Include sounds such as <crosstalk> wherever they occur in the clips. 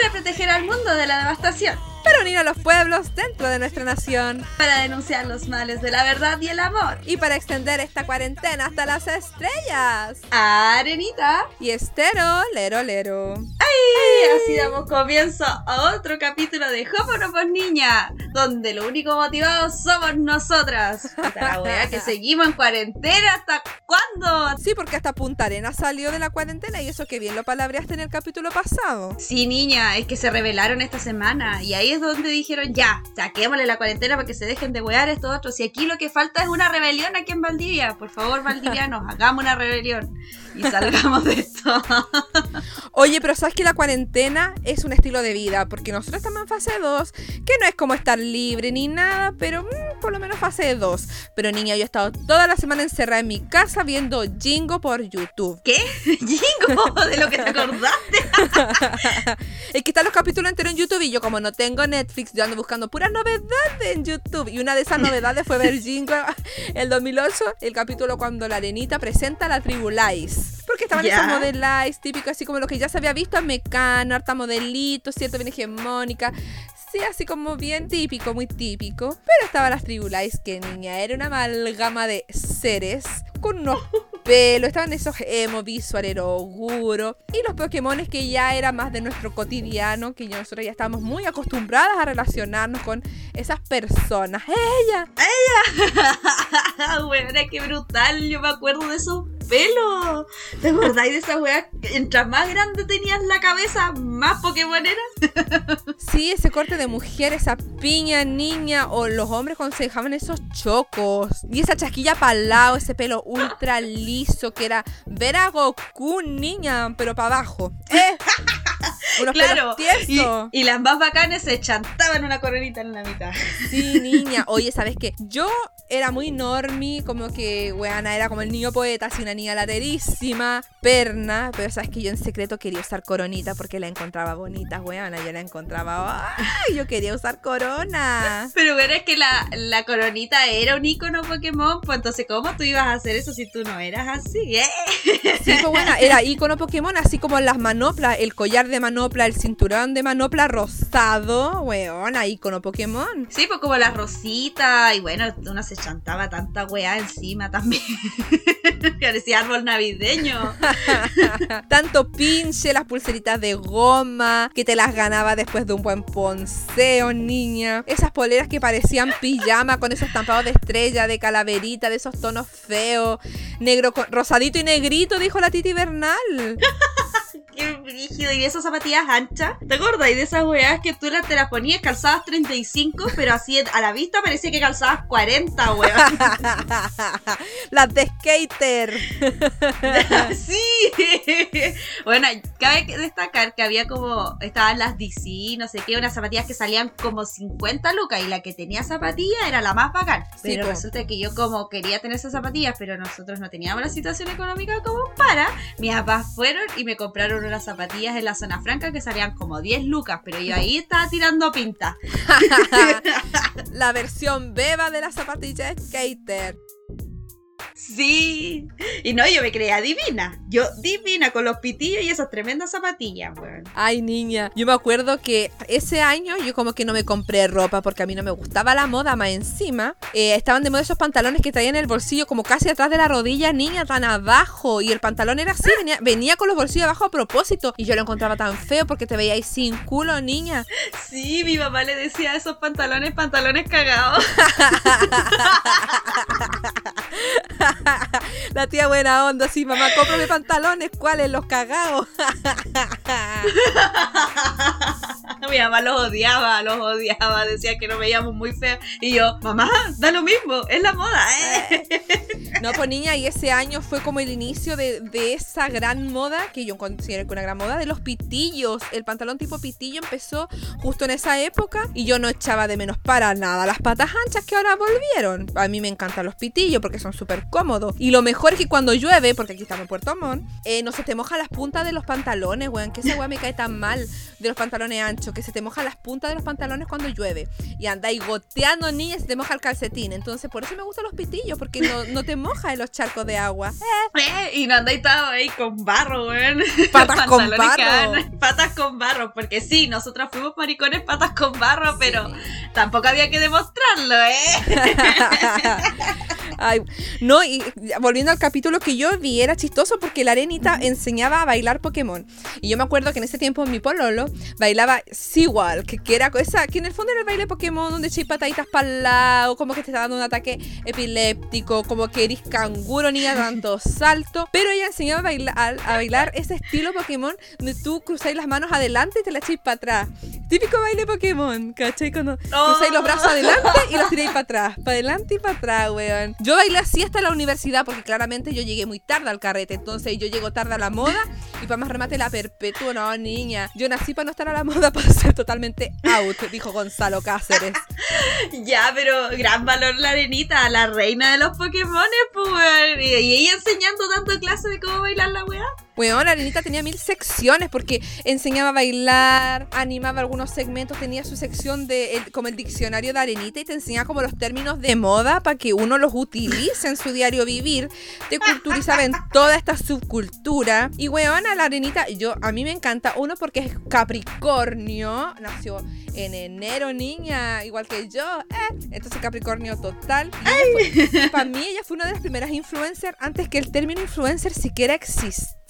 para proteger al mundo de la devastación, para unir a los pueblos dentro de nuestra nación, para denunciar los males de la verdad y el amor, y para extender esta cuarentena hasta las estrellas. Arenita y Estero, lero lero. ¡Ay! Así damos comienzo a otro capítulo de Hoponopos Niña, donde lo único motivados somos nosotras. La wea que <laughs> seguimos en cuarentena, ¿hasta Sí, porque hasta Punta Arena salió de la cuarentena y eso que bien lo palabreaste en el capítulo pasado. Sí, niña, es que se revelaron esta semana y ahí es donde dijeron, ya, saquémosle la cuarentena para que se dejen de wear estos otros. Y aquí lo que falta es una rebelión aquí en Valdivia. Por favor, <laughs> valdivianos, hagamos una rebelión y salgamos de esto. Oye, pero sabes que la cuarentena es un estilo de vida, porque nosotros estamos en fase 2, que no es como estar libre ni nada, pero mm, por lo menos fase 2. Pero niña, yo he estado toda la semana encerrada en mi casa viendo Jingo por YouTube. ¿Qué? <laughs> ¿Jingo? ¿De lo que te acordaste? <laughs> es que están los capítulos enteros en YouTube y yo como no tengo Netflix, yo ando buscando puras novedades en YouTube. Y una de esas novedades fue ver <laughs> Jingo el 2008, el capítulo cuando la arenita presenta la tribu Porque estaban esos modelais típicos, así como lo que ya se había visto en Mecano, harta modelito, cierto, bien hegemónica. Sí, así como bien típico, muy típico. Pero estaban las tribulais, que niña, era una amalgama de seres con unos <laughs> pelos, estaban esos emo, visual, eroguro. Y los Pokémones que ya era más de nuestro cotidiano, que nosotros ya estábamos muy acostumbradas a relacionarnos con esas personas. ¡Ella! ¡Ella! <laughs> bueno, qué brutal, yo me acuerdo de esos pelos. ¿Te acordáis de esa weá? Mientras más grande tenías la cabeza, más Pokémon eras. sí, ese corte de mujer, esa piña niña, o los hombres cuando se dejaban esos chocos. Y esa chasquilla para lado, ese pelo ultra liso, que era ver a Goku niña, pero para abajo. ¿Eh? Claro. Y, las más bacanas se chantaban una coronita en la mitad. Sí, niña. Oye, ¿sabes qué? Yo era muy normie, como que, weana, era como el niño poeta, así una niña laterísima, perna, pero sabes que yo en secreto quería usar coronita porque la encontraba bonita, weana, yo la encontraba, ¡ay! Yo quería usar corona. Pero bueno, es que la, la coronita era un icono Pokémon, pues entonces, ¿cómo tú ibas a hacer eso si tú no eras así? ¿Eh? Sí, pues bueno, era icono Pokémon, así como las manoplas, el collar de manopla, el cinturón de manopla rosado, weona, icono Pokémon. Sí, pues como la rosita, y bueno, uno se chantaba tanta weá encima también. <laughs> Parecía árbol navideño. <laughs> Tanto pinche, las pulseritas de goma, que te las ganaba después de un buen ponceo, niña. Esas poleras que parecían pijama con esos estampados de estrella, de calaverita, de esos tonos feos. Negro, rosadito y negrito, dijo la Titi Bernal. <laughs> Qué. Y de esas zapatillas anchas. ¿Te acuerdas? Y de esas weas que tú te las ponías calzadas 35, pero así a la vista parecía que calzabas 40, weas. <laughs> las de skater. <laughs> sí. bueno, cabe destacar que había como. Estaban las DC, no sé qué, unas zapatillas que salían como 50 lucas. Y la que tenía zapatilla era la más bacán. Pero resulta que yo, como quería tener esas zapatillas, pero nosotros no teníamos la situación económica como para, mis papás fueron y me compraron unas zapatillas en la zona franca que salían como 10 lucas, pero yo ahí estaba tirando pinta. <laughs> la versión beba de la zapatilla skater. Sí. Y no, yo me creía divina. Yo divina con los pitillos y esas tremendas zapatillas, weón. Ay, niña. Yo me acuerdo que ese año yo como que no me compré ropa porque a mí no me gustaba la moda más encima. Eh, estaban de moda esos pantalones que traían el bolsillo como casi atrás de la rodilla, niña, tan abajo. Y el pantalón era así, venía, venía con los bolsillos abajo a propósito. Y yo lo encontraba tan feo porque te veíais sin culo, niña. Sí, mi mamá le decía esos pantalones, pantalones cagados. <laughs> <laughs> La tía buena onda, sí, mamá, cómprame pantalones, ¿cuáles? Los cagados. <laughs> Mi mamá los odiaba, los odiaba, decía que nos veíamos muy feos. Y yo, mamá, da lo mismo, es la moda, ¿eh? <laughs> No, pues niña, y ese año fue como el inicio de, esa gran moda, que yo considero que una gran moda, de los pitillos. El pantalón tipo pitillo empezó justo en esa época y yo no echaba de menos para nada las patas anchas que ahora volvieron. A mí me encantan los pitillos porque son súper Y lo mejor es que cuando llueve, porque aquí estamos en Puerto Montt, eh, no se te moja las puntas de los pantalones, weón, que esa weón me cae tan mal de los pantalones anchos, que se te moja las puntas de los pantalones cuando llueve. Y andáis goteando, niña, se te moja el calcetín. Entonces, por eso me gustan los pitillos, porque no, no te moja en los charcos de agua. Eh, y no andáis todo ahí con barro, weón. Patas <laughs> con barro. Patas con barro, porque sí, nosotras fuimos maricones patas con barro, pero tampoco había que demostrarlo, ¿eh? <laughs> <laughs> Ay, no, y volviendo al capítulo que yo vi, era chistoso porque la arenita enseñaba a bailar Pokémon. Y yo me acuerdo que en ese tiempo mi pololo bailaba Seawalk, que, que era esa, que en el fondo era el baile Pokémon donde echáis pataditas para el lado, como que te está dando un ataque epiléptico, como que eres canguro, niña, tanto <laughs> salto. Pero ella enseñaba a bailar, a bailar ese estilo Pokémon donde tú cruzáis las manos adelante y te la echáis para atrás. Típico baile Pokémon, ¿cachai? Cuando cruzáis los brazos adelante y los tiráis para atrás, para adelante y para atrás, weón. Yo bailé así hasta la universidad porque claramente yo llegué muy tarde al carrete, entonces yo llego tarde a la moda y para más remate la perpetuo, no, niña. Yo nací para no estar a la moda, <laughs> para ser totalmente out, dijo Gonzalo Cáceres. <laughs> Ya, pero gran valor la arenita, la reina de los Pokémon, pues. Y, ella enseñando dando clase de cómo bailar la weá. Weón, la arenita tenía mil secciones porque enseñaba a bailar, animaba algunos segmentos, tenía su sección de el- como el diccionario de arenita y te enseñaba como los términos de moda para que uno los utilice en su diario vivir. Te culturizaba en toda esta subcultura. Y weón, a la arenita, yo a mí me encanta, uno porque es Capricornio, nació en enero, niña, igual que yo. eh. Entonces Capricornio total. Y para mí ella fue una de las primeras influencers antes que el término influencer siquiera existiera.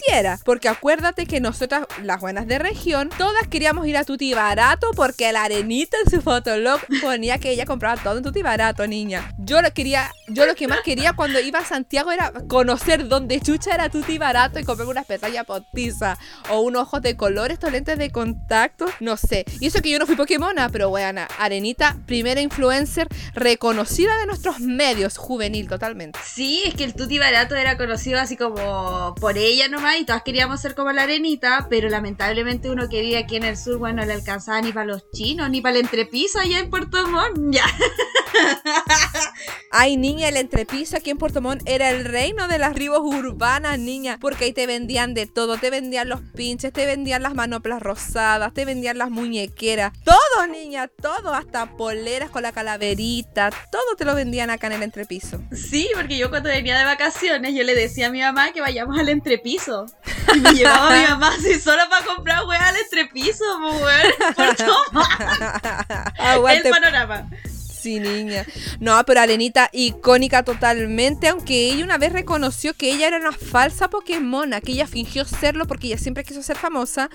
Porque acuérdate que nosotras, las buenas de región, todas queríamos ir a Tuti Barato porque la arenita en su fotolog ponía que ella compraba todo en Tuti Barato, niña. Yo lo quería, yo lo que más quería cuando iba a Santiago era conocer dónde chucha era Tuti Barato y comprarme unas pestañas postizas o unos ojos de color, estos lentes de contacto, no sé. Y eso que yo no fui Pokémona, pero bueno, Arenita, primera influencer reconocida de nuestros medios, juvenil totalmente. Sí, es que el Tuti Barato era conocido así como por ella nomás y todas queríamos ser como la arenita, pero lamentablemente uno que vive aquí en el sur, bueno, no le alcanzaba ni para los chinos, ni para el entrepiso allá en Puerto Montt. Ya. <laughs> <laughs> Ay, niña, el entrepiso aquí en Puerto Montt era el reino de las ribos urbanas, niña, porque ahí te vendían de todo, te vendían los pinches, te vendían las manoplas rosadas, te vendían las muñequeras, todo, niña, todo, hasta poleras con la calaverita, todo te lo vendían acá en el entrepiso. Sí, porque yo cuando venía de vacaciones yo le decía a mi mamá que vayamos al entrepiso. Y me llevaba mi mamá <laughs> así solo para comprar weá al entrepiso, pues, weón. Puerto Montt. <laughs> El panorama. Sí, niña. No, pero Arenita, icónica totalmente, aunque ella una vez reconoció que ella era una falsa Pokémona, que ella fingió serlo porque ella siempre quiso ser famosa.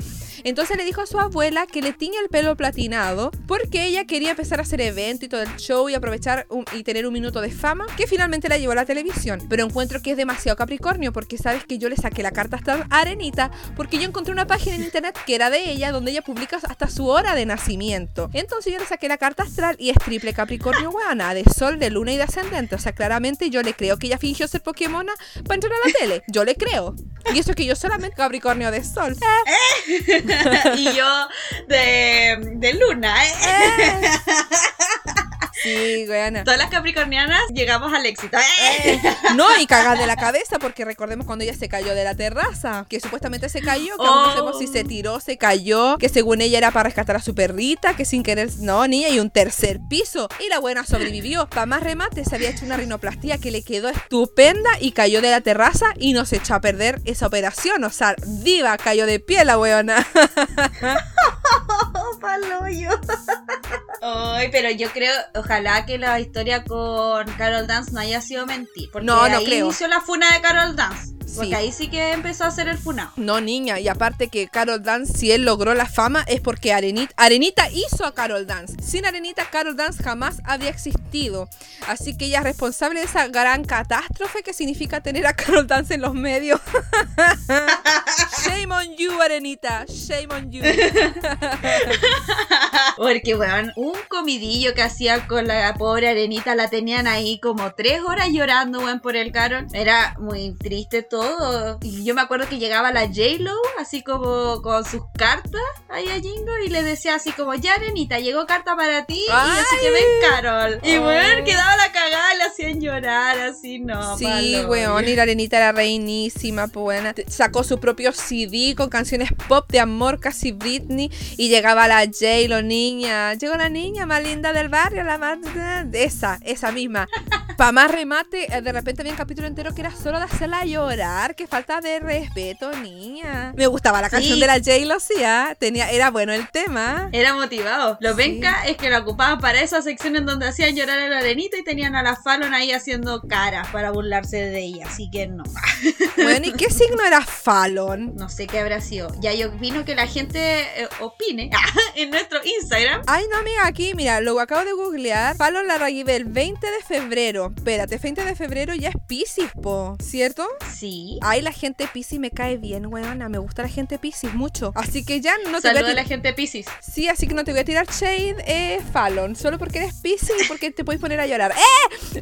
Entonces le dijo a su abuela que le tiña el pelo platinado porque ella quería empezar a hacer evento y todo el show y aprovechar un- y tener un minuto de fama, que finalmente la llevó a la televisión. Pero encuentro que es demasiado Capricornio porque sabes que yo le saqué la carta hasta Arenita porque yo encontré una página en internet que era de ella donde ella publica hasta su hora de nacimiento. Entonces yo le saqué la carta astral y es triple Capricornio, weana, de sol, de luna y de ascendente. O sea, claramente yo le creo que ella fingió ser Pokémona para entrar a la tele. Yo le creo. Y eso que yo solamente Capricornio de sol. <laughs> y yo de, de luna, ¿eh? Sí, weana. Todas las capricornianas llegamos al éxito. ¿eh? No, y cagas de la cabeza, porque recordemos cuando ella se cayó de la terraza, que supuestamente se cayó, que Oh. aún no sabemos si se tiró, se cayó, que según ella era para rescatar a su perrita, que sin querer, no, niña, y un tercer piso. Y la buena sobrevivió. Para más remate, se había hecho una rinoplastía que le quedó estupenda y cayó de la terraza y nos echó a perder esa operación. O sea, viva, cayó de pie la weona. <laughs> Oh, palo yo. Ay, pero yo creo, ojalá que la historia con Carol Dance no haya sido mentir. Porque No, no ahí creo. inició la funa de Carol Dance. Porque Sí. ahí sí que empezó a hacer el funado. No, niña, y aparte que Carol Dance, si él logró la fama, es porque Arenita, Arenita hizo a Carol Dance. Sin Arenita, Carol Dance jamás habría existido. Así que ella es responsable de esa gran catástrofe que significa tener a Carol Dance en los medios. <laughs> Shame on you, Arenita. Shame on you. <laughs> Porque, weón, un comidillo que hacía con la pobre arenita la tenían ahí como tres horas llorando, weón, por el Carol. Era muy triste todo. Y yo me acuerdo que llegaba la J-Lo, así como con sus cartas ahí a Jingo, y le decía así como, ya arenita, llegó carta para ti, y así que ven Carol. Y, Oh. quedaba la cagada, le hacían llorar, así, no. Sí, palo. weón, y la arenita era reinísima, pues buena. Sacó su propio CD con canciones pop de amor, casi Britney, y llegaba la J, lo niña. Llegó la niña más linda del barrio, la más. Esa, esa misma. para más remate, eh, de repente había un capítulo entero que era solo de hacerla llorar. Qué falta de respeto, niña. Me gustaba la canción de la J-Lo, sí, ¿ah? tenía, era bueno el tema. Era motivado. Lo venca es que lo ocupaban para esa sección en donde hacían llorar a la arenita y tenían a la Fallon ahí haciendo caras para burlarse de ella. Así que no. <laughs> Bueno, ¿y qué signo era Fallon? No sé qué habrá sido. Ya yo opino que la gente eh, opine <laughs> en nuestro Instagram. Ay, no, amiga, aquí, mira, lo acabo de googlear. Fallon la el 20 de febrero. Espérate, 20 de febrero ya es Pisces, po, ¿cierto? Sí. Ay, la gente Pisces me cae bien, weona. Me gusta la gente Pisces mucho. Así que ya no te voy a, a la gente Pisces. Sí, así que no te voy a tirar shade, eh, Fallon. Solo porque eres Pisces y porque te puedes poner a llorar. ¡Eh! <laughs>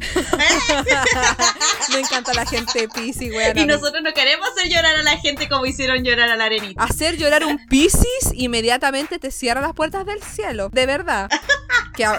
me encanta la gente Pisces, weona. Y nosotros no queremos hacer llorar a la gente como hicieron llorar a la arenita. Hacer llorar un Pisces inmediatamente te cierra las puertas del cielo. De verdad. <laughs>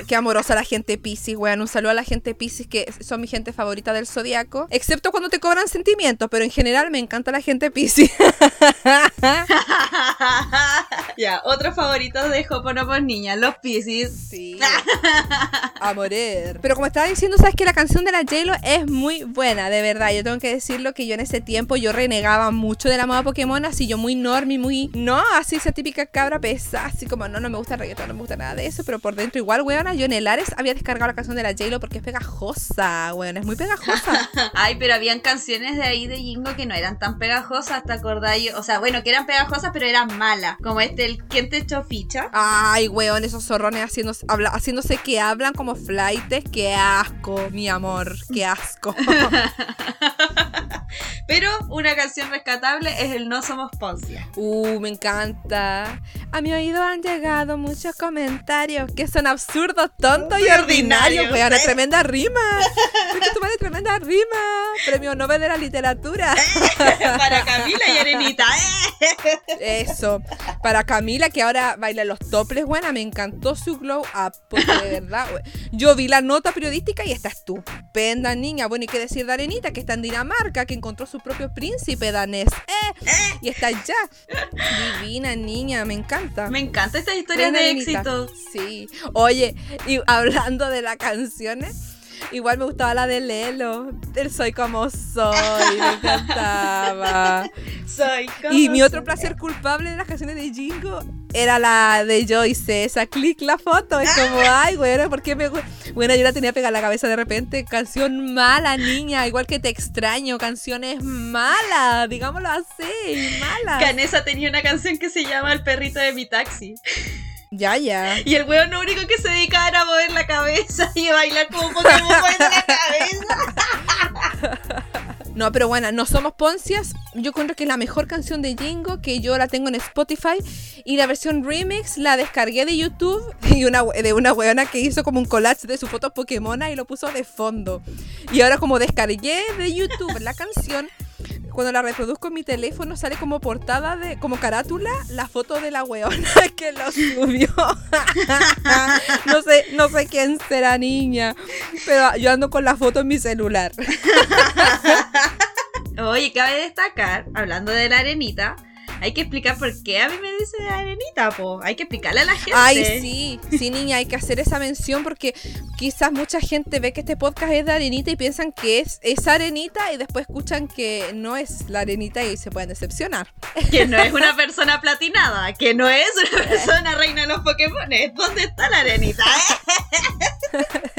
Qué, amorosa la gente Pisces, weón. Un saludo a la gente Pisces que son mi gente favorita del zodiaco. Excepto cuando te cobran sentimientos, pero en general me encanta la gente Pisces. <laughs> ya, otros favoritos de Hoponopos Niña, los Pisces. Sí. <laughs> a morir. Pero como estaba diciendo, sabes que la canción de la j es muy buena, de verdad. Yo tengo que decirlo que yo en ese tiempo yo renegaba mucho de la moda Pokémon, así yo muy normie, muy. No, así esa típica cabra pesa, así como no, no me gusta el reggaetón, no me gusta nada de eso, pero por dentro igual weona, yo en el Ares había descargado la canción de la j porque es pegajosa, weón, es muy pegajosa. <laughs> Ay, pero habían canciones de ahí de Que no eran tan pegajosas, ¿te acordáis? O sea, bueno, que eran pegajosas, pero eran malas. Como este, el ¿Quién te echó ficha? Ay, weón, esos zorrones haciéndose, haciéndose que hablan como flightes. Qué asco, mi amor, qué asco. <laughs> <laughs> Pero una canción rescatable es el No Somos Poncia. Uh, me encanta. A mi oído han llegado muchos comentarios que son absurdos, tontos y ordinarios. Weón, una tremenda rima. Es tu madre tremenda rima. Premio Nobel de la Literatura. <laughs> Para Camila y Arenita. Eso. Para Camila, que ahora baila los toples, buena, me encantó su glow up. Porque de verdad, yo vi la nota periodística y esta estupenda niña. Bueno, y qué decir de Arenita, que está en Dinamarca, que encontró su propio príncipe danés. ¡Eh! Y está allá. Divina niña, me encanta. Me encanta esta historia de éxito. Sí. Oye, y hablando de las canciones. Igual me gustaba la de Lelo. El Soy como soy. Me encantaba. <laughs> Soy como Y mi otro placer culpable de las canciones de Jingo era la de Joyce. Esa clic la foto. Es como, <laughs> ay, bueno, ¿por qué me Bueno, yo la tenía pegada en la cabeza de repente. Canción mala, niña. Igual que te extraño. Canciones malas. Digámoslo así. Mala. Canesa tenía una canción que se llama El perrito de mi taxi. <laughs> Ya, ya. Y el weón lo único que se dedicaba era a mover la cabeza y a bailar como Pokémon moviendo la cabeza. <laughs> No, pero bueno, no somos Poncias. Yo encuentro que es la mejor canción de Jingo, que yo la tengo en Spotify. Y la versión remix la descargué de YouTube <laughs> y una, de una weona que hizo como un collage de su foto Pokémon y lo puso de fondo. Y ahora como descargué de YouTube la canción, cuando la reproduzco en mi teléfono sale como portada de, como carátula, la foto de la weona <laughs> que lo subió. <laughs> no sé, no sé quién será niña, pero yo ando con la foto en mi celular. <laughs> Oye, cabe destacar, hablando de la arenita, hay que explicar por qué a mí me dice arenita, po. Hay que explicarle a la gente. Ay, sí, sí, niña, hay que hacer esa mención porque quizás mucha gente ve que este podcast es de arenita y piensan que es esa arenita y después escuchan que no es la arenita y se pueden decepcionar. Que no es una <laughs> persona platinada, que no es una persona reina de los Pokémon. ¿Dónde está la arenita? <laughs>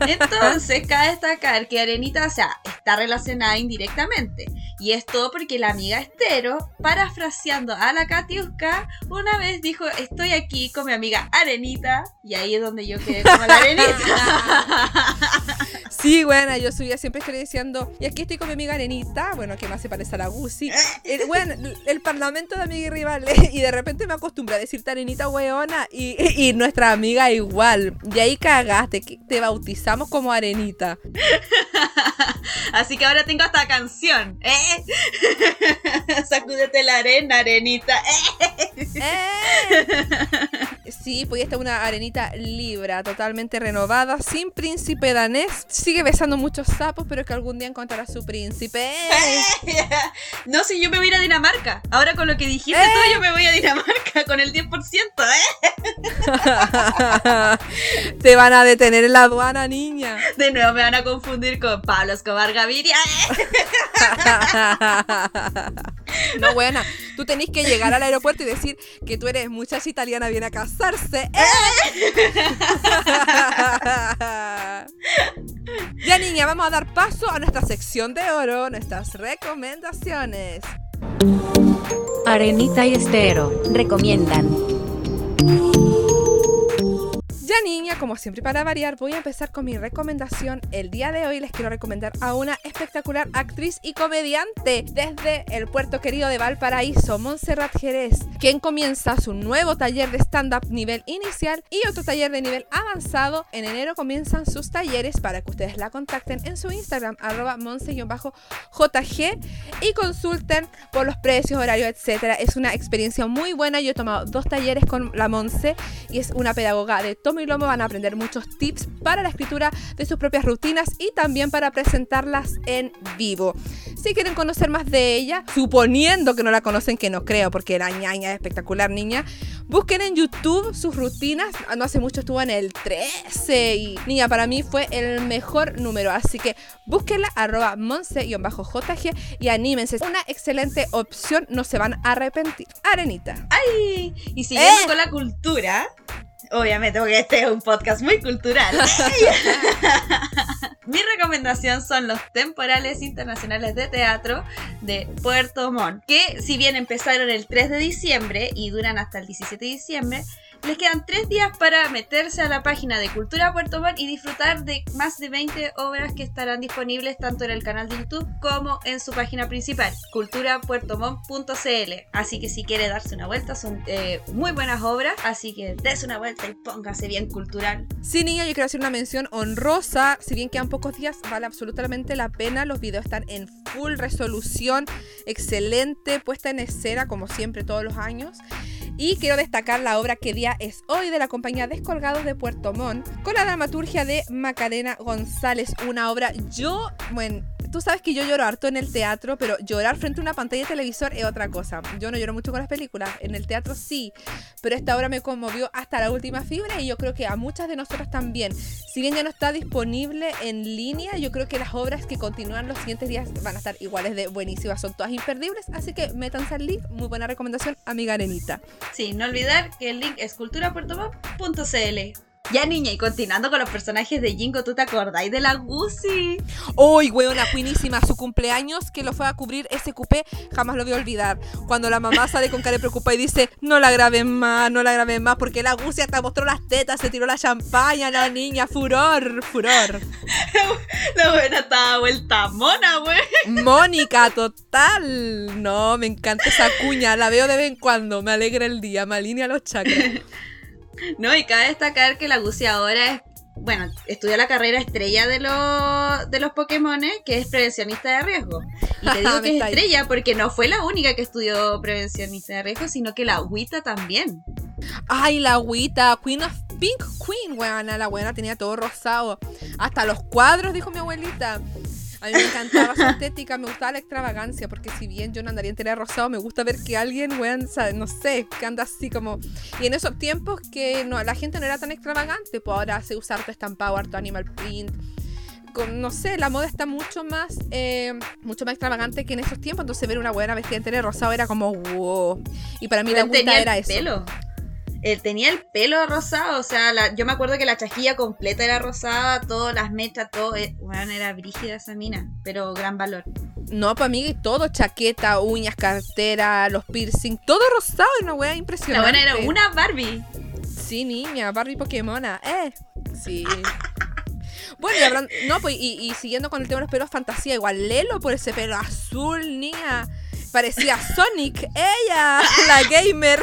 Entonces, cabe destacar que Arenita, o sea, está relacionada indirectamente. Y es todo porque la amiga Estero, parafraseando a la Katiuska, una vez dijo, estoy aquí con mi amiga Arenita. Y ahí es donde yo quedé como la Arenita. <laughs> Sí, bueno, yo subía siempre estoy diciendo, y aquí estoy con mi amiga Arenita, bueno, que más se parece a la Gucci. <laughs> Bueno, el parlamento de amiga y rivales, <laughs> y de repente me acostumbré a decirte Arenita weona, y, y nuestra amiga igual. Y ahí cagaste, te bautizamos como Arenita. <laughs> Así que ahora tengo esta canción, ¿eh? Sacúdete la arena, Arenita. ¿eh? ¿Eh? Sí, pues esta es una arenita libra, totalmente renovada, sin príncipe danés. Sigue besando muchos sapos, pero es que algún día encontrará su príncipe. <laughs> no, si yo me voy a ir a Dinamarca. Ahora con lo que dijiste tú, yo me voy a Dinamarca con el 10%, ¿eh? <laughs> Te van a detener en la aduana, niña. De nuevo me van a confundir con Pablo Escobar Gaviria. ¿eh? <laughs> no, buena. Tú tenés que llegar al aeropuerto y decir que tú eres muchacha italiana, viene a casarse. <laughs> ya, niña, vamos a dar paso a nuestra sección de oro, nuestras recomendaciones. Arenita y Estero recomiendan. Ya niña, como siempre para variar, voy a empezar con mi recomendación. El día de hoy les quiero recomendar a una espectacular actriz y comediante desde el puerto querido de Valparaíso, Montserrat Jerez, quien comienza su nuevo taller de stand-up nivel inicial y otro taller de nivel avanzado. En enero comienzan sus talleres para que ustedes la contacten en su Instagram, arroba monse-jg y consulten por los precios, horarios, etc. Es una experiencia muy buena. Yo he tomado dos talleres con la Monse y es una pedagoga de todo y Lomo van a aprender muchos tips para la escritura de sus propias rutinas y también para presentarlas en vivo. Si quieren conocer más de ella, suponiendo que no la conocen, que no creo, porque la ñaña es espectacular, niña, busquen en YouTube sus rutinas. No hace mucho estuvo en el 13 y, niña, para mí fue el mejor número. Así que búsquenla, arroba monse-jg y anímense. Una excelente opción, no se van a arrepentir. Arenita. ¡Ay! Y siguiendo ¡Eh! con la cultura, Obviamente, porque este es un podcast muy cultural. <laughs> Mi recomendación son los temporales internacionales de teatro de Puerto Montt, que si bien empezaron el 3 de diciembre y duran hasta el 17 de diciembre, les quedan tres días para meterse a la página de Cultura Puerto Montt y disfrutar de más de 20 obras que estarán disponibles tanto en el canal de YouTube como en su página principal, culturapuertomont.cl. Así que si quiere darse una vuelta, son eh, muy buenas obras, así que dése una vuelta y póngase bien cultural. Sí, niña, yo quiero hacer una mención honrosa. Si bien quedan pocos días, vale absolutamente la pena. Los videos están en full resolución, excelente, puesta en escena, como siempre, todos los años. Y quiero destacar la obra que día es hoy de la compañía Descolgados de Puerto Montt, con la dramaturgia de Macarena González. Una obra, yo, bueno, tú sabes que yo lloro harto en el teatro, pero llorar frente a una pantalla de televisor es otra cosa. Yo no lloro mucho con las películas, en el teatro sí, pero esta obra me conmovió hasta la última fibra y yo creo que a muchas de nosotras también. Si bien ya no está disponible en línea, yo creo que las obras que continúan los siguientes días van a estar iguales de buenísimas, son todas imperdibles, así que métanse al link, muy buena recomendación, amiga Arenita. Sí, no olvidar que el link es culturapuertomontt.cl. Ya niña, y continuando con los personajes de Jingo, ¿tú te acordáis de la Gucci? Uy, weona, buenísima. Su cumpleaños que lo fue a cubrir ese cupé, jamás lo voy a olvidar. Cuando la mamá sale con cara preocupada y dice, no la graben más, no la graben más, porque la Gucci hasta mostró las tetas, se tiró la champaña, la niña, furor, furor. <laughs> la buena estaba vuelta mona, güey. Mónica, total. No, me encanta esa cuña, la veo de vez en cuando, me alegra el día, me alinea los chakras. <laughs> No, y cabe destacar que la Gucci ahora es, bueno, estudia la carrera estrella de, los de los Pokémon, que es prevencionista de riesgo. Y te <laughs> digo que es estrella porque no fue la única que estudió prevencionista de riesgo, sino que la Agüita también. Ay, la Agüita, Queen of Pink Queen, weona, la buena tenía todo rosado. Hasta los cuadros, dijo mi abuelita. A mí me encantaba su estética, me gustaba la extravagancia, porque si bien yo no andaría entera rosado, me gusta ver que alguien, weón, no sé, que anda así como... Y en esos tiempos que no, la gente no era tan extravagante, pues ahora se usa harto estampado, harto animal print. Con, no sé, la moda está mucho más eh, mucho más extravagante que en esos tiempos, entonces ver una buena vestida entera rosado era como wow. Y para mí la gusta era eso. Pelo él tenía el pelo rosado, o sea, yo me acuerdo que la chasquilla completa era rosada, todas las mechas, todo, eh, era brígida esa mina, pero gran valor. No, para mí todo, chaqueta, uñas, cartera, los piercing, todo rosado, una wea impresionante. La buena era una Barbie. Sí, niña, Barbie Pokémona, eh. Sí. <laughs> Bueno, y hablando, no, pues, y, y, siguiendo con el tema de los pelos fantasía, igual Lelo por ese pelo azul, niña parecía Sonic, ella, la gamer.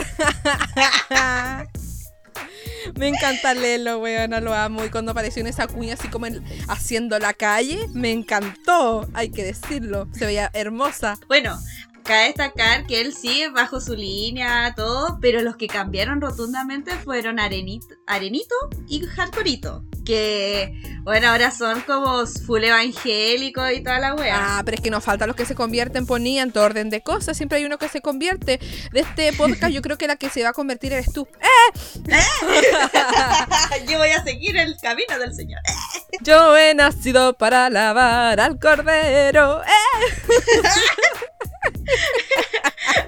Me encanta Lelo, weona, lo amo. Y cuando apareció en esa cuña así como haciendo la calle, me encantó, hay que decirlo. Se veía hermosa. Bueno, cabe destacar que él sigue bajo su línea, todo, pero los que cambiaron rotundamente fueron Arenito, Arenito y Hardcoreito. Que, bueno, ahora son como full evangélicos y toda la wea. Ah, pero es que nos faltan los que se convierten, ponían todo orden de cosas. Siempre hay uno que se convierte. De este podcast, yo creo que la que se va a convertir eres tú. <laughs> ¡Eh! <laughs> yo voy a seguir el camino del Señor. yo he nacido para alabar al Cordero. ¡Eh! <laughs>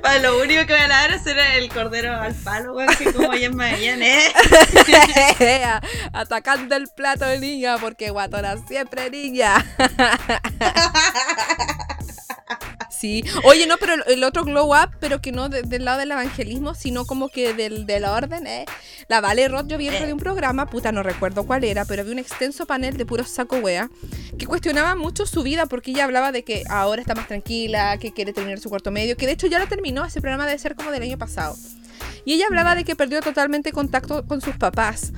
Para lo único que voy a lavar es el cordero al palo, weón, que como ahí en ¿eh? <laughs> Atacando el plato de niña, porque guatona siempre niña. <laughs> Sí. Oye, no, pero el otro glow up, pero que no del lado del evangelismo, sino como que del, de la orden, ¿eh? La Vale Roth, yo vi de un programa, puta, no recuerdo cuál era, pero había un extenso panel de puros saco wea, que cuestionaba mucho su vida porque ella hablaba de que ahora está más tranquila, que quiere terminar su cuarto medio, que de hecho ya lo terminó, ese programa debe ser como del año pasado. Y ella hablaba de que perdió totalmente contacto con sus papás.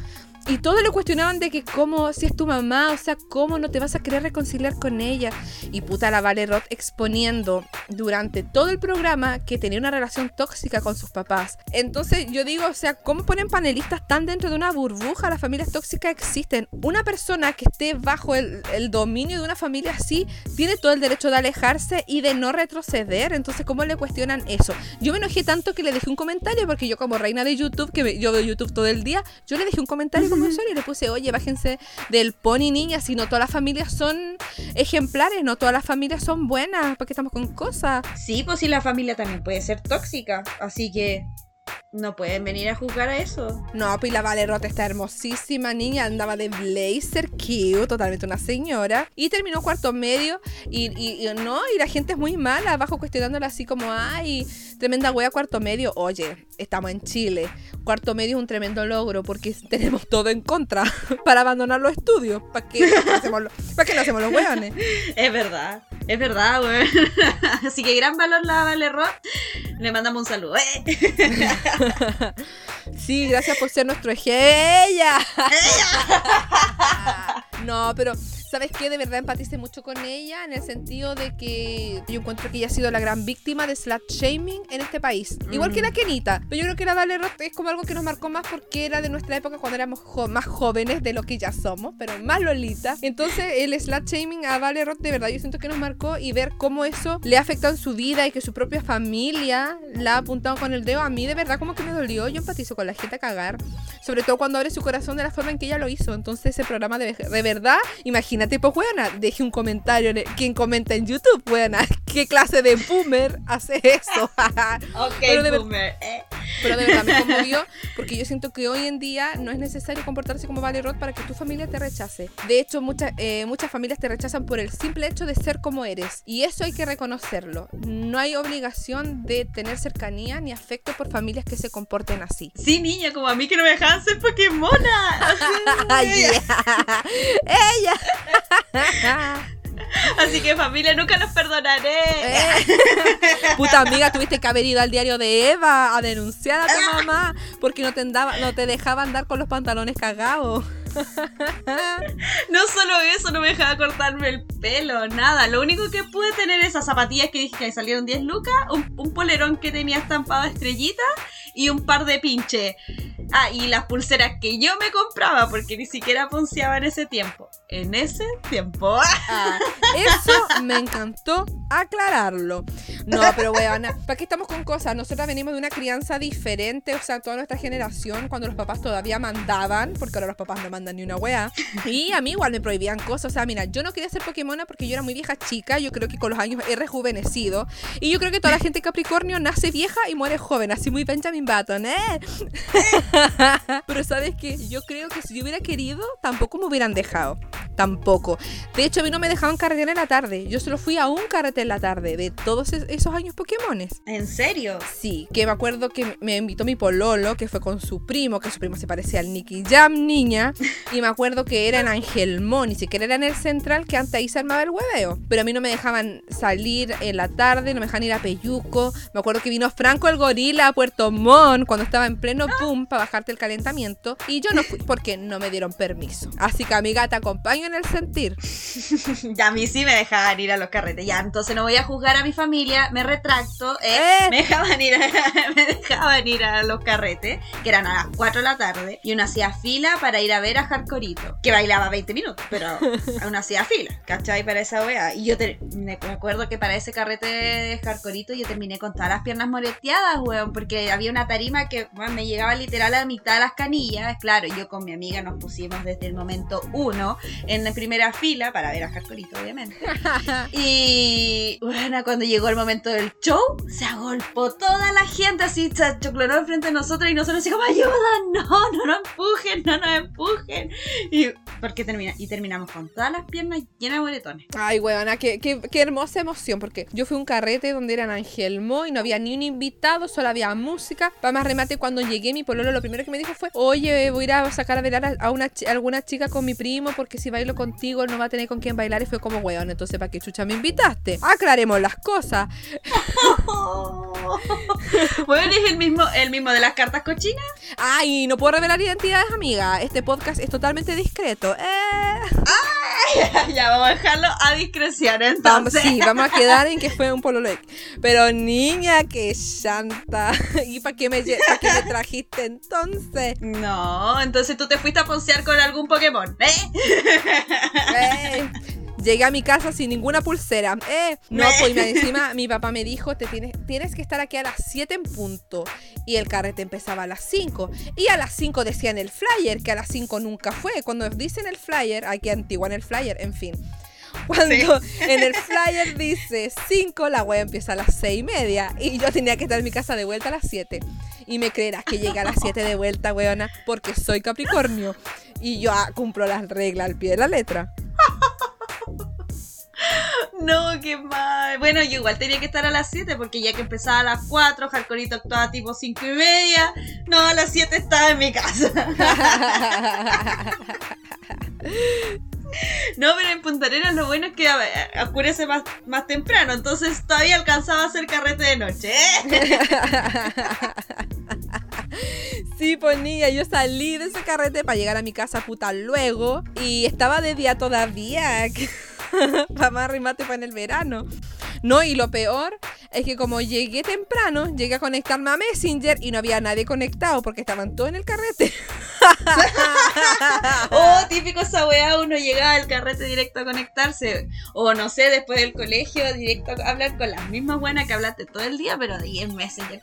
Y todos le cuestionaban de que cómo, si es tu mamá, o sea, cómo no te vas a querer reconciliar con ella. Y puta la Vale Roth exponiendo durante todo el programa que tenía una relación tóxica con sus papás. Entonces yo digo, o sea, ¿cómo ponen panelistas tan dentro de una burbuja? Las familias tóxicas existen. Una persona que esté bajo el dominio de una familia así tiene todo el derecho de alejarse y de no retroceder. Entonces, ¿cómo le cuestionan eso? Yo me enojé tanto que le dejé un comentario porque yo como reina de YouTube, que yo veo YouTube todo el día, yo le dejé un comentario y le puse, oye, bájense del pony niña, si no todas las familias son ejemplares, no todas las familias son buenas, porque estamos con cosas. Sí, pues sí, la familia también puede ser tóxica, así que no pueden venir a juzgar a eso. No, pues la Valerota está hermosísima niña, andaba de blazer cute, totalmente una señora. Y terminó cuarto medio y, no, y la gente es muy mala, abajo cuestionándola así como, ay, tremenda wea cuarto medio. Oye, estamos en Chile. Cuarto medio es un tremendo logro porque <laughs> tenemos todo en contra <laughs> para abandonar los estudios. ¿Para qué, no hacemos, ¿para qué hacemos los weones? <laughs> Es verdad, es verdad, weón. <laughs> Así que gran valor la Valerot. Le mandamos un saludo. ¿eh? <laughs> sí, gracias por ser nuestro eje. ¡Ella! <laughs> no, pero ¿Sabes qué? De verdad empaticé mucho con ella en el sentido de que yo encuentro que ella ha sido la gran víctima de slut shaming en este país. Igual que la Kenita. Pero yo creo que la Vale Roth es como algo que nos marcó más porque era de nuestra época cuando éramos más jóvenes de lo que ya somos, pero más Lolita. Entonces el slut shaming a Vale Roth de verdad yo siento que nos marcó y ver cómo eso le ha afectado en su vida y que su propia familia la ha apuntado con el dedo. A mí de verdad como que me dolió. Yo empatizo con la gente a cagar. Sobre todo cuando abre su corazón de la forma en que ella lo hizo. Entonces ese programa de, de verdad, imagínate tipo, weona, deje un comentario. En quien comenta en YouTube, weona, <laughs> ¿qué clase de boomer hace eso? <laughs> ok, pero de boomer. Eh. Pero de verdad me conmovió <laughs> porque yo siento que hoy en día no es necesario comportarse como Vale Roth para que tu familia te rechace. De hecho, muchas eh, muchas familias te rechazan por el simple hecho de ser como eres. Y eso hay que reconocerlo. No hay obligación de tener cercanía ni afecto por familias que se comporten así. Sí, niña, como a mí que no me dejaban ser Pokémona. ella. ella. <laughs> Así que familia, nunca los perdonaré. Eh. <laughs> Puta amiga, tuviste que haber ido al diario de Eva a denunciar a tu mamá porque no te, andaba, no te dejaba andar con los pantalones cagados. <laughs> No solo eso, no me dejaba cortarme el pelo, nada. Lo único que pude tener esas zapatillas que dije que salieron 10 lucas, un, un polerón que tenía estampado estrellita y un par de pinches. Ah, y las pulseras que yo me compraba, porque ni siquiera ponceaba en ese tiempo. En ese tiempo. <laughs> Ah, eso me encantó aclararlo. No, pero weón, ¿para qué estamos con cosas? Nosotras venimos de una crianza diferente, o sea, toda nuestra generación, cuando los papás todavía mandaban, porque ahora los papás no mandan ni una wea. Y a mí igual me prohibían cosas. O sea, mira, yo no quería ser Pokémona porque yo era muy vieja chica. Yo creo que con los años he rejuvenecido. Y yo creo que toda la <laughs> gente Capricornio nace vieja y muere joven, así muy Benjamin Button, ¿eh? Pero sabes que yo creo que si yo hubiera querido, tampoco me hubieran dejado. Tampoco. De hecho, a mí no me dejaban carretear en la tarde. Yo solo fui a un carrete en la tarde de todos esos años Pokémones. ¿En serio? Sí, que me acuerdo que me invitó mi pololo, que fue con su primo, que su primo se parecía al Nicky Jam, niña. Y me acuerdo que era en Angelmón, ni siquiera era en el central, que antes ahí se armaba el hueveo. Pero a mí no me dejaban salir en la tarde, no me dejaban ir a Peyuco. Me acuerdo que vino Franco el gorila a Puerto Montt cuando estaba en pleno boom para bajarte el calentamiento. Y yo no fui porque no me dieron permiso. Así que amiga, te acompaño en el sentir. <laughs> ya a mí sí me dejaban ir a los carretes. Ya, entonces no voy a juzgar a mi familia, me retracto. eh, Eh. Me, dejaban ir a, <laughs> me dejaban ir a los carretes, que eran a las 4 de la tarde, y uno hacía fila para ir a ver a Hardcorito, que bailaba 20 minutos, pero <laughs> uno hacía fila, ¿cachai? Para esa wea. Y yo te- me, acuerdo que para ese carrete de Hardcorito yo terminé con todas las piernas moreteadas, weón, porque había una tarima que me llegaba literal a la mitad de las canillas. Claro, yo con mi amiga nos pusimos desde el momento uno en la primera fila para ver a Hardcorito, obviamente. <laughs> Y bueno, cuando llegó el momento del show, se agolpó toda la gente así, se achoclonó enfrente de nosotros y nosotros así como, ayuda, no, no nos empujen, no nos empujen. Y, porque termina, y terminamos con todas las piernas llenas de moretones. Ay, weona, qué, qué, qué hermosa emoción, porque yo fui a un carrete donde eran Angelmo y no había ni un invitado, solo había música. Para más remate, cuando llegué, mi pololo lo primero que me dijo fue, oye, voy a ir a sacar a bailar a, una, a alguna chica con mi primo, porque si bailo contigo no va a tener con quién bailar. Y fue como, weón, entonces, ¿para qué chucha me invitaste? Aclaremos las cosas. <laughs> bueno, es el mismo, el mismo de las cartas cochinas. Ay, no puedo revelar identidades, amiga. Este podcast es totalmente discreto. Eh... <laughs> ya vamos a dejarlo a discreción Vamos, entonces. sí, vamos a quedar en que <laughs> fue un pololo. Pero niña, que chanta. ¿Y para qué, me, qué me trajiste entonces? No, entonces tú te fuiste a poncear con algún Pokémon, ¿eh? Eh, Llegué a mi casa sin ninguna pulsera. Eh, no, pues y me- encima mi papá me dijo, te tienes, tienes que estar aquí a las 7 en punto. Y el carrete empezaba a las 5. Y a las 5 decían el flyer, que a las 5 nunca fue. Cuando dicen el flyer, aquí antigua en el flyer, en fin. Cuando <laughs> en el flyer dice 5, la wea empieza a las 6 y media. Y yo tenía que estar en mi casa de vuelta a las 7. Y me creerás que llegué a las 7 de vuelta, weona, porque soy Capricornio. Y yo ah, cumplo las reglas al pie de la letra. No, qué mal. Bueno, yo igual tenía que estar a las 7 porque ya que empezaba a las 4, Hardcoreito actuaba tipo 5 y media. No, a las 7 estaba en mi casa. <laughs> <laughs> No, pero en Punta Arenas lo bueno es que oscurece más, más temprano, entonces todavía alcanzaba a hacer carrete de noche. ¿eh? <laughs> Sí, pues niña, yo salí de ese carrete para llegar a mi casa puta luego y estaba de día todavía. <laughs> para más remate fue en el verano. No, y lo peor es que como llegué temprano, llegué a conectarme a Messenger y no había nadie conectado porque estaban todos en el carrete. <laughs> Oh, típico esa weá, uno llegaba al carrete directo a conectarse. O no sé, después del colegio, directo a hablar con las mismas buenas que hablaste todo el día, pero de ahí en Messenger.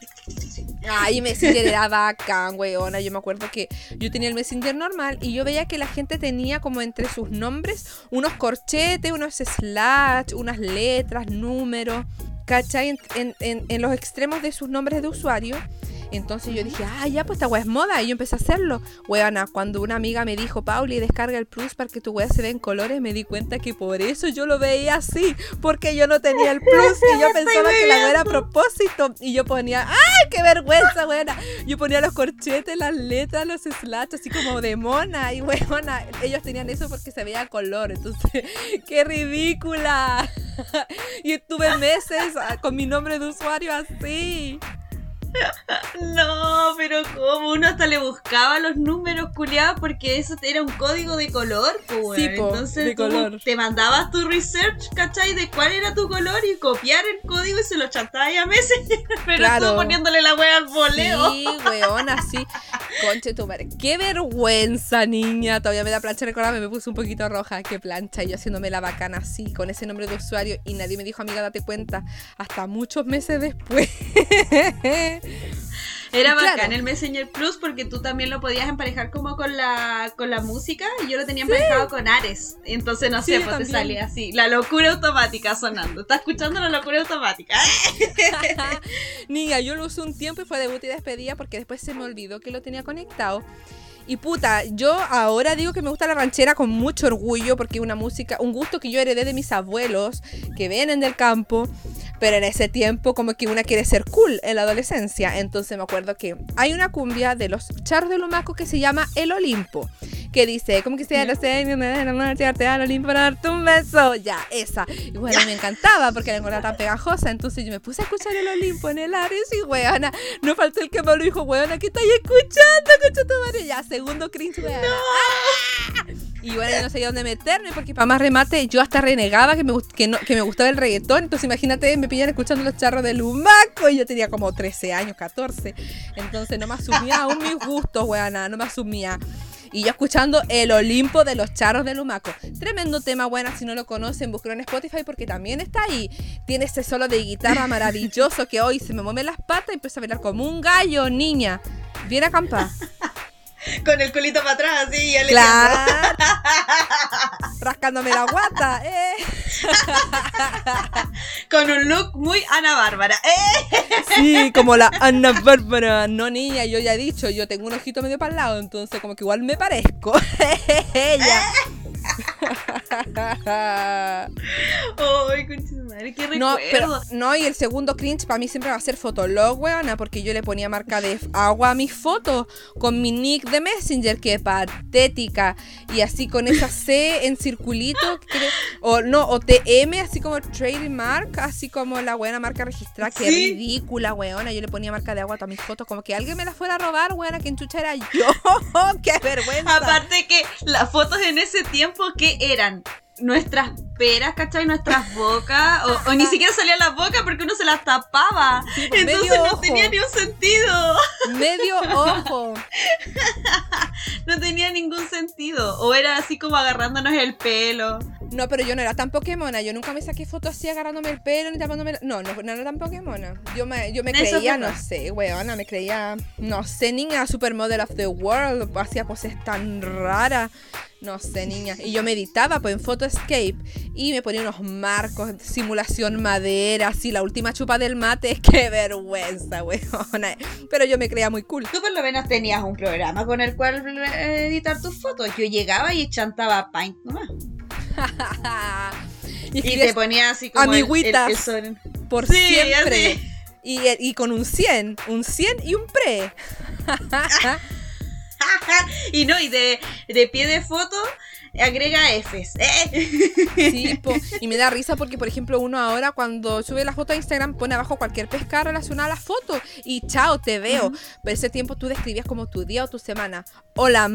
Ay, Messenger era bacán, weona. Yo me acuerdo que yo tenía el Messenger normal y yo veía que la gente tenía como entre sus nombres unos corchetes, unos slash, unas letras, números, ¿cachai? En los extremos de sus nombres de usuario. Entonces yo dije, ah, ya, pues esta weá es moda. Y yo empecé a hacerlo. Weona, cuando una amiga me dijo, Pauli, descarga el plus para que tu weá se vea en colores, me di cuenta que por eso yo lo veía así. Porque yo no tenía el plus y yo <laughs> pensaba que la weá era a propósito. Y yo ponía, ¡ay, qué vergüenza, weona! Yo ponía los corchetes, las letras, los slash, así como de mona. Y weona, ellos tenían eso porque se veía color. Entonces, <laughs> ¡qué ridícula! <laughs> y estuve meses ah, con mi nombre de usuario así. <laughs> No, pero como uno hasta le buscaba los números culiados porque eso era un código de color, pues, Sí, weón. po, Entonces de tú color. te mandabas tu research, ¿cachai? De cuál era tu color y copiar el código y se lo chantabas a Messenger. <laughs> Pero Claro. tú poniéndole la wea al voleo. Sí, weona, sí. Conche tu madre. Qué vergüenza, niña. Todavía me da plancha recordarme, me puse un poquito roja. Qué plancha. Y yo haciéndome la bacana así, con ese nombre de usuario. Y nadie me dijo, amiga, date cuenta. Hasta muchos meses después. <laughs> Era claro. bacán el Messenger Plus porque tú también lo podías emparejar como con la, con la música y yo lo tenía emparejado con Ares. Entonces, no Sí, sé, pues te salía así. La locura automática sonando. ¿Estás escuchando la locura automática? <laughs> Niña, yo lo usé un tiempo y fue debut y despedida porque después se me olvidó que lo tenía conectado. Y puta, yo ahora digo que me gusta la ranchera con mucho orgullo porque es una música, un gusto que yo heredé de mis abuelos que vienen del campo, pero en ese tiempo como que una quiere ser cool en la adolescencia. Entonces me acuerdo que hay una cumbia de los charros de Lumaco que se llama El Olimpo, que dice, como quisiera ser arte al Olimpo para darte un beso. Ya, esa. Y bueno, me encantaba porque la encontraba tan pegajosa, entonces yo me puse a escuchar El Olimpo en el Ares y weona, no faltó el que me lo dijo, weona, ¿qué estáis escuchando, concha tu madre? Ya, segundo cringe, weona. ¡Ah! Y bueno, yo no sabía dónde meterme porque para más remate yo hasta renegaba que me, que, no, que me gustaba el reggaetón. Entonces imagínate, me pillan escuchando los charros de Lumaco y yo tenía como 13 años, 14. Entonces no me asumía aún mis gustos, weana, no me asumía. Y yo escuchando El Olimpo de los Charros de Lumaco. Tremendo tema, buena. Si no lo conocen, búsquenlo en Spotify porque también está ahí. Tiene ese solo de guitarra <laughs> maravilloso que hoy se me mueven las patas y empiezo a bailar como un gallo, niña. Bien acampada. <laughs> Con el culito para atrás, así, y Claro. <laughs> Rascándome la guata, eh. <laughs> Con un look muy Ana Bárbara. ¡Eh! Sí, como la Ana Bárbara. No, niña, yo ya he dicho, yo tengo un ojito medio para el lado, entonces como que igual me parezco. <laughs> Ella. Ay, madre, qué <laughs> No, pero, no, y el segundo cringe para mí siempre va a ser Fotolog, weona, porque yo le ponía marca de agua a mis fotos con mi nick de Messenger, que patética. Y así con esa C en circulito, que- o no, o TM, así como trademark, así como la buena marca registrada, que Sí. ridícula, weona. Yo le ponía marca de agua a todas mis fotos, como que alguien me la fuera a robar, weona, que enchucha era yo. <laughs> ¡Qué vergüenza! Aparte que las fotos en ese tiempo, ¿qué eran? Nuestras peras, ¿cachai? Nuestras bocas. O, o ni siquiera salían las bocas porque uno se las tapaba. Sí, pues, Entonces no ojo. tenía ni un sentido. Medio ojo. <laughs> No tenía ningún sentido. O era así como agarrándonos el pelo. No, pero yo no era tan Pokémona. Yo nunca me saqué fotos así agarrándome el pelo ni tapándome. la- No, no, no era tan Pokémona. Yo me, yo me Eso creía, no sé, weona, me creía, no sé, niña, supermodel of the world. Hacía poses tan raras. No sé, niña. Y yo meditaba pues en Photoscape y me ponía unos marcos, simulación madera, así la última chupa del mate. <laughs> Qué vergüenza, weona. Pero yo me creía muy cool. Tú por lo menos tenías un programa con el cual eh, editar tus fotos. Yo llegaba y chantaba Paint nomás. <laughs> y Y te ponía así como el- el- el son- por Sí, siempre. Y, y con un 100, un 100 y un pre. <laughs> <laughs> y no, y de, de pie de foto agrega Fs. ¿eh? <laughs> Sí, po. y me da risa porque, por ejemplo, uno ahora cuando sube la foto a Instagram pone abajo cualquier pescado relacionado a la foto y chao, te veo. Pero ese tiempo tú describías como tu día o tu semana. Hola,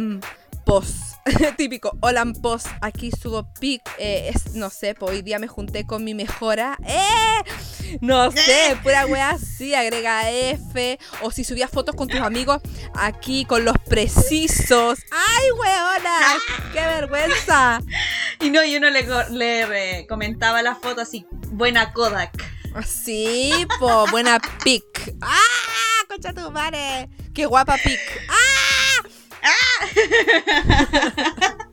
post. <laughs> Típico, hola, post. Aquí subo pic. eh, es, no sé, po, hoy día me junté con mi mejora. ¡Eh! No sé, pura wea así, agrega F. O si subías fotos con tus amigos, aquí con los precisos. ¡Ay, weona! <laughs> ¡Qué vergüenza! Y no, y uno le, re- comentaba la foto así, buena Kodak. Sí, po, buena pic. ¡Ah! ¡Concha tu madre! ¡Qué guapa pic! <laughs>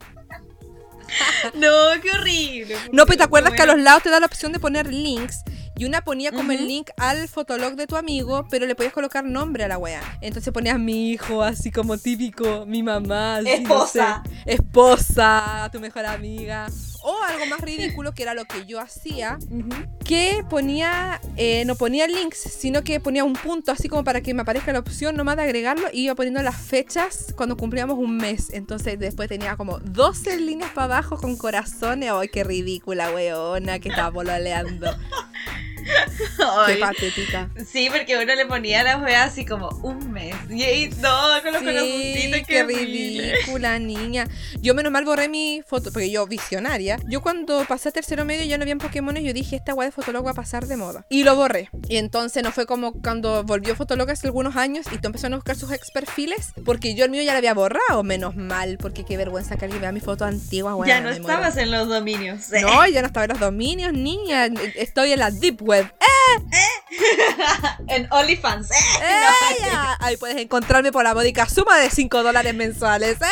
No, qué horrible. No, pero ¿te acuerdas que a los lados te da la opción de poner links? Y una ponía como el link al fotolog de tu amigo, pero le podías colocar nombre a la wea. Entonces ponías mi hijo, así como típico, mi mamá, así, no Esposa. sé, esposa, tu mejor amiga. O algo más ridículo, que era lo que yo hacía, que ponía, eh, no ponía links, sino que ponía un punto así como para que me aparezca la opción nomás de agregarlo y iba poniendo las fechas cuando cumplíamos un mes. Entonces después tenía como 12 líneas para abajo con corazones. ¡Ay, qué ridícula, weona! Que estaba pololeando. <laughs> ¡Qué patética! Sí, porque uno le ponía la wea así como un mes. Y ahí, no, con los Sí, qué horrible. ridícula, niña. Yo menos mal borré mi foto, porque yo visionaria. Yo cuando pasé a tercero medio y ya no habían Pokémon, yo dije, esta weá de Fotolog va a pasar de moda. Y lo borré. Y entonces no fue como cuando volvió Fotolog hace algunos años y tú empezaron a buscar sus ex perfiles, porque yo el mío ya lo había borrado, menos mal, porque qué vergüenza que alguien vea mi foto antigua, weá. ya no muero. estabas en los dominios. No, ya no estaba en los dominios, niña. Estoy en la Deep Web. <laughs> en OnlyFans. ¿eh? ¡Eh! Ahí puedes encontrarme por la módica suma de 5 dólares mensuales. ¡Eh!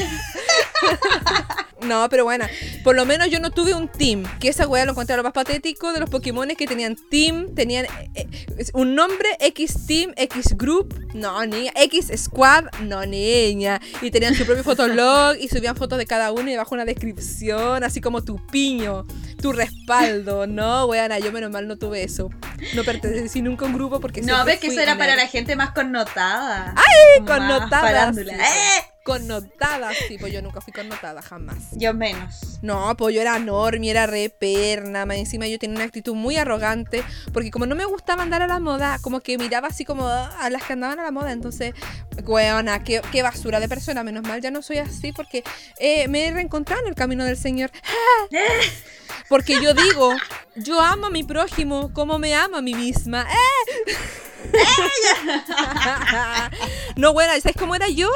<laughs> <laughs> No, pero bueno, por lo menos yo no tuve un team. Que esa weá lo encontré lo más patético de los Pokémon que tenían team, tenían eh, eh, un nombre, X Team, X Group, no niña, X Squad, no niña. Y tenían su propio fotolog y subían fotos de cada uno y debajo una descripción, así como tu piño, tu respaldo. No, weana, yo menos mal no tuve eso. No pertenecí nunca a un grupo porque No, ves que eso era para la gente más connotada. ¡Ay! connotada, sí. ¡Eh! Connotada, sí, pues yo nunca fui connotada, jamás. Yo menos. No, pues yo era normie, era re perna, más encima yo tenía una actitud muy arrogante, porque como no me gustaba andar a la moda, como que miraba así como a las que andaban a la moda, entonces, weona, qué, qué basura de persona, menos mal ya no soy así, porque eh, me he reencontrado en el camino del Señor. <laughs> Porque yo digo, yo amo a mi prójimo como me amo a mí misma. ¡Eh! <laughs> no, bueno, ¿sabes cómo era yo?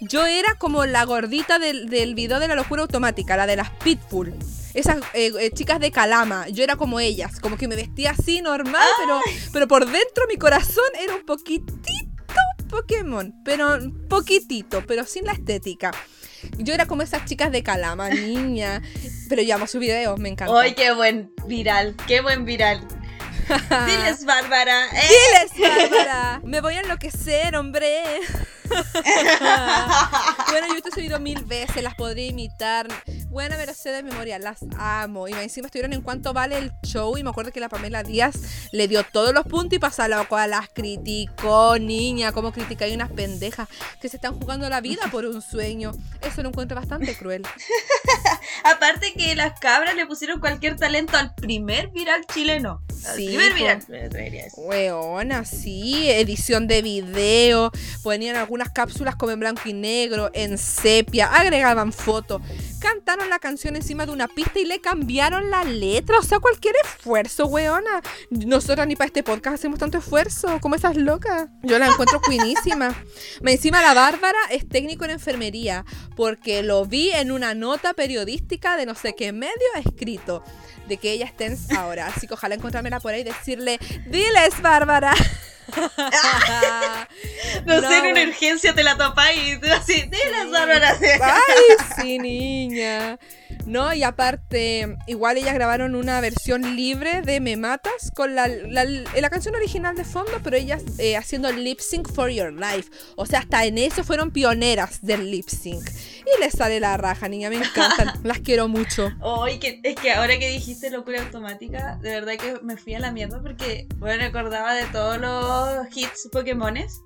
Yo era como la gordita del, del video de la locura automática, la de las Pitbull. Esas eh, eh, chicas de Calama, yo era como ellas, como que me vestía así normal, pero, pero por dentro mi corazón era un poquitito Pokémon, pero poquitito, pero sin la estética. Yo era como esas chicas de Calama, niña. Pero yo amo su video, me encanta. ¡Ay, qué buen viral! ¡Qué buen viral! <laughs> Diles, Bárbara. ¿eh? Diles, Bárbara. Me voy a enloquecer, hombre. <laughs> bueno, yo he visto ese video mil veces, las podría imitar. Buena sé de memoria, las amo. Y encima estuvieron en cuanto vale el show. Y me acuerdo que la Pamela Díaz le dio todos los puntos y pasó a la cual las criticó, niña, como critica hay unas pendejas que se están jugando la vida por un sueño. Eso lo encuentro bastante cruel. <laughs> Aparte que las cabras le pusieron cualquier talento al primer viral chileno. Sí, primer viral. Weona, sí, edición de video, ponían algunas cápsulas como en blanco y negro, en sepia, agregaban fotos, cantaron la canción encima de una pista y le cambiaron la letra, o sea, cualquier esfuerzo, weona. Nosotras ni para este podcast hacemos tanto esfuerzo, como esas locas. Yo la encuentro cuinísima. <laughs> encima la Bárbara es técnico en enfermería, porque lo vi en una nota periodística de no sé qué medio escrito de que ella esté ahora. Así que ojalá encontrármela por ahí y decirle, diles, Bárbara. <laughs> <laughs> no, sé, en una urgencia te la topáis y así, diles, Bárbara. Ay, <laughs> sí, niña. ¿no? Y aparte, igual ellas grabaron una versión libre de Me Matas con la, la, canción original de fondo, pero ellas eh, haciendo lip sync for your life. O sea, hasta en eso fueron pioneras del lip sync. Y les sale la raja, niña, me encantan. <laughs> las quiero mucho. Oh, que, es que ahora que dijiste locura automática, de verdad que me fui a la mierda porque, bueno, recordaba de todos los hits Pokémones.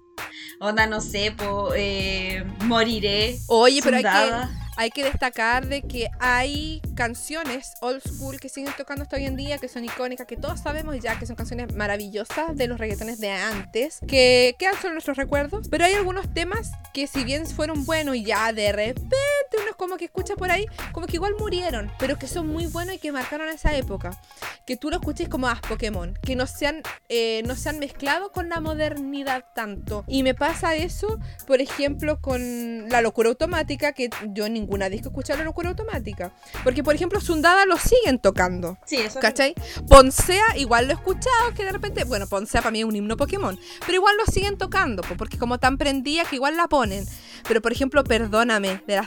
Onda, no sé, po, eh, moriré. Oye, pero hay que hay que destacar de que hay canciones old school que siguen tocando hasta hoy en día, que son icónicas, que todos sabemos ya que son canciones maravillosas de los reggaetones de antes, que quedan solo nuestros recuerdos, pero hay algunos temas que si bien fueron buenos y ya de repente uno como que escucha por ahí, como que igual murieron, pero que son muy buenos y que marcaron esa época, que tú lo escuches como a Pokémon, que no se, han, eh, no se han mezclado con la modernidad tanto. Y me pasa eso, por ejemplo, con la locura automática, que yo ni ninguna disco escuchar la locura automática. Porque, por ejemplo, Sundada lo siguen tocando. Sí, eso ¿Cachai? Poncea, igual lo he escuchado, que de repente, bueno, Poncea para mí es un himno Pokémon, pero igual lo siguen tocando, porque como tan prendía que igual la ponen. Pero, por ejemplo, Perdóname, de la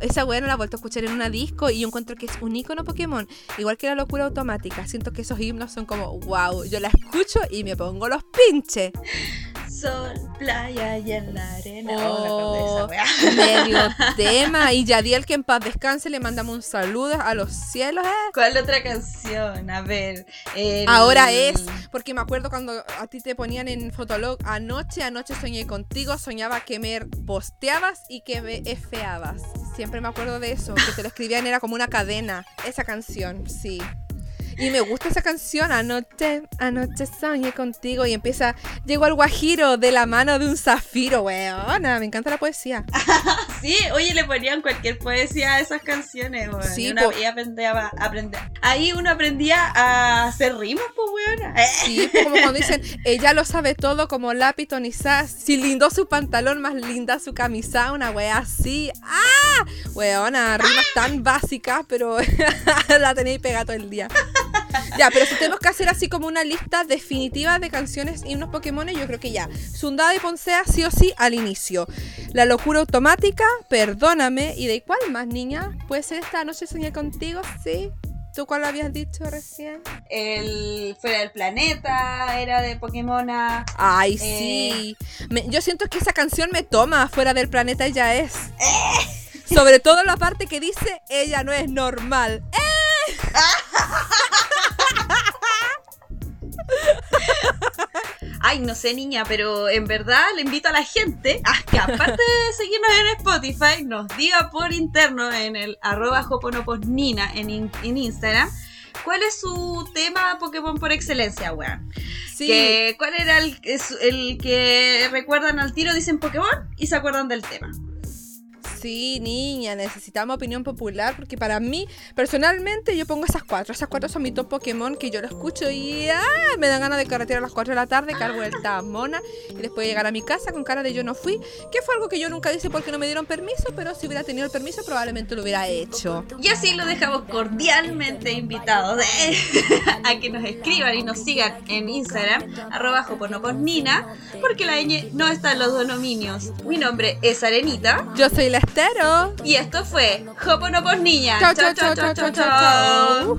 Esa weá no la he vuelto a escuchar en una disco y yo encuentro que es un icono Pokémon, igual que la locura automática. Siento que esos himnos son como, wow, yo la escucho y me pongo los pinches sol, playa y en la arena. Oh, medio <laughs> tema. Y Yadiel, que en paz descanse, le mandamos un saludo a los cielos. ¿eh? ¿Cuál otra canción? A ver. Ahora es, porque me acuerdo cuando a ti te ponían en Fotolog, anoche, anoche soñé contigo, soñaba que me posteabas y que me efeabas. Siempre me acuerdo de eso, que te lo escribían, era como una cadena. Esa canción, sí. Y me gusta esa canción, Anoche, anoche soñé contigo. Y empieza, llegó al guajiro de la mano de un zafiro, weona. Me encanta la poesía. <laughs> sí, oye, le ponían cualquier poesía a esas canciones, weón. Sí, uno, y aprendía, aprendía, Ahí uno aprendía a hacer rimas, pues, weona. <laughs> Sí, como cuando dicen, ella lo sabe todo como lápiz tonizás. Si lindó su pantalón, más linda su camisa, una wea así. ¡Ah! Weona, rimas tan básicas, pero <laughs> la tenéis pegada todo el día. Ya, pero si tenemos que hacer así como una lista definitiva de canciones y unos Pokémon, yo creo que ya. Sundada y Poncea sí o sí al inicio. La locura automática, perdóname. ¿Y de cuál más, niña? ¿Puede ser esta noche soñé contigo? Sí. ¿Tú cuál habías dicho recién? El Fuera del Planeta era de Pokémon. Ay, sí. Eh, yo siento que esa canción me toma Fuera del Planeta, ella es. Sobre todo la parte que dice ella no es normal. <laughs> Ay, no sé, niña, pero en verdad le invito a la gente a que aparte de seguirnos en Spotify, nos diga por interno en el arroba joponoposnina en, en Instagram. ¿Cuál es su tema Pokémon por excelencia, weón? Sí. Que, ¿Cuál era el, el que recuerdan al tiro? Dicen Pokémon y se acuerdan del tema. Sí, niña, necesitamos opinión popular porque para mí, personalmente, yo pongo esas cuatro. Esas cuatro son mi top Pokémon que yo lo escucho y ¡ah! me dan ganas de carretear a las 4 de la tarde, cargo el mona y después llegar a mi casa con cara de yo no fui, que fue algo que yo nunca hice porque no me dieron permiso, pero si hubiera tenido el permiso probablemente lo hubiera hecho. Y así lo dejamos cordialmente invitados <laughs> eh, a que nos escriban y nos sigan en Instagram, arroba joponoposnina, porque la ñ no está en los dos dominios. Mi nombre es Arenita Yo soy la y esto fue Jopono por Niña. Chao, chao, chao, chao, chao, chao.